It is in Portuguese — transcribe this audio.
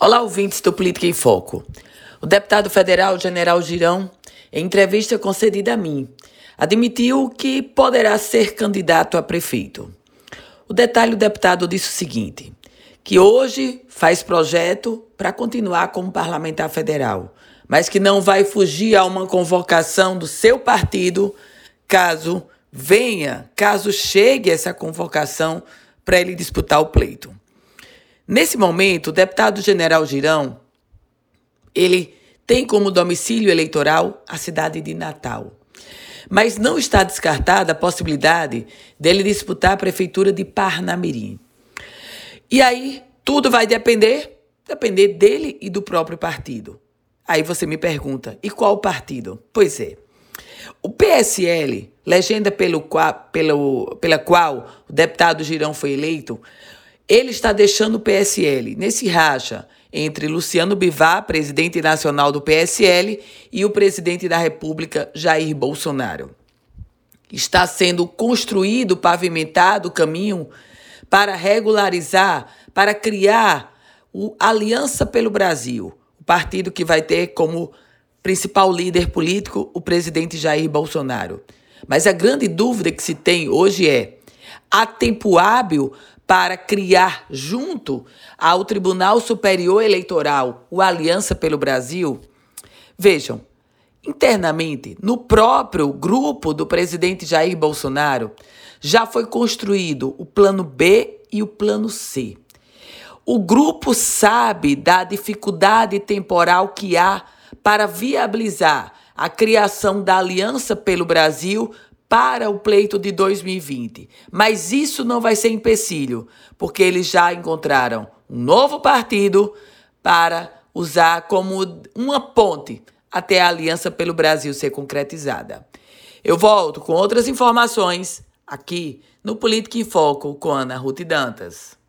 Olá, ouvintes do Política em Foco. O deputado federal General Girão, em entrevista concedida a mim, admitiu que poderá ser candidato a prefeito. O detalhe, o deputado disse o seguinte: que hoje faz projeto para continuar como parlamentar federal, mas que não vai fugir a uma convocação do seu partido caso venha, caso chegue essa convocação para ele disputar o pleito. Nesse momento, o deputado general Girão, ele tem como domicílio eleitoral a cidade de Natal. Mas não está descartada a possibilidade dele disputar a prefeitura de Parnamirim. E aí, tudo vai depender, depender dele e do próprio partido. Aí você me pergunta, e qual partido? Pois é, o PSL, legenda pelo, pelo, pela qual o deputado Girão foi eleito, ele está deixando o PSL nesse racha entre Luciano Bivar, presidente nacional do PSL, e o presidente da República, Jair Bolsonaro. Está sendo construído, pavimentado o caminho para regularizar, para criar o Aliança pelo Brasil, o partido que vai ter como principal líder político o presidente Jair Bolsonaro. Mas a grande dúvida que se tem hoje é: há tempo hábil para criar junto ao Tribunal Superior Eleitoral o Aliança pelo Brasil? Vejam, internamente, no próprio grupo do presidente Jair Bolsonaro, já foi construído o plano B e o plano C. O grupo sabe da dificuldade temporal que há para viabilizar a criação da Aliança pelo Brasil para o pleito de 2020. Mas isso não vai ser empecilho, porque eles já encontraram um novo partido para usar como uma ponte até a Aliança pelo Brasil ser concretizada. Eu volto com outras informações aqui no Política em Foco com Ana Ruth Dantas.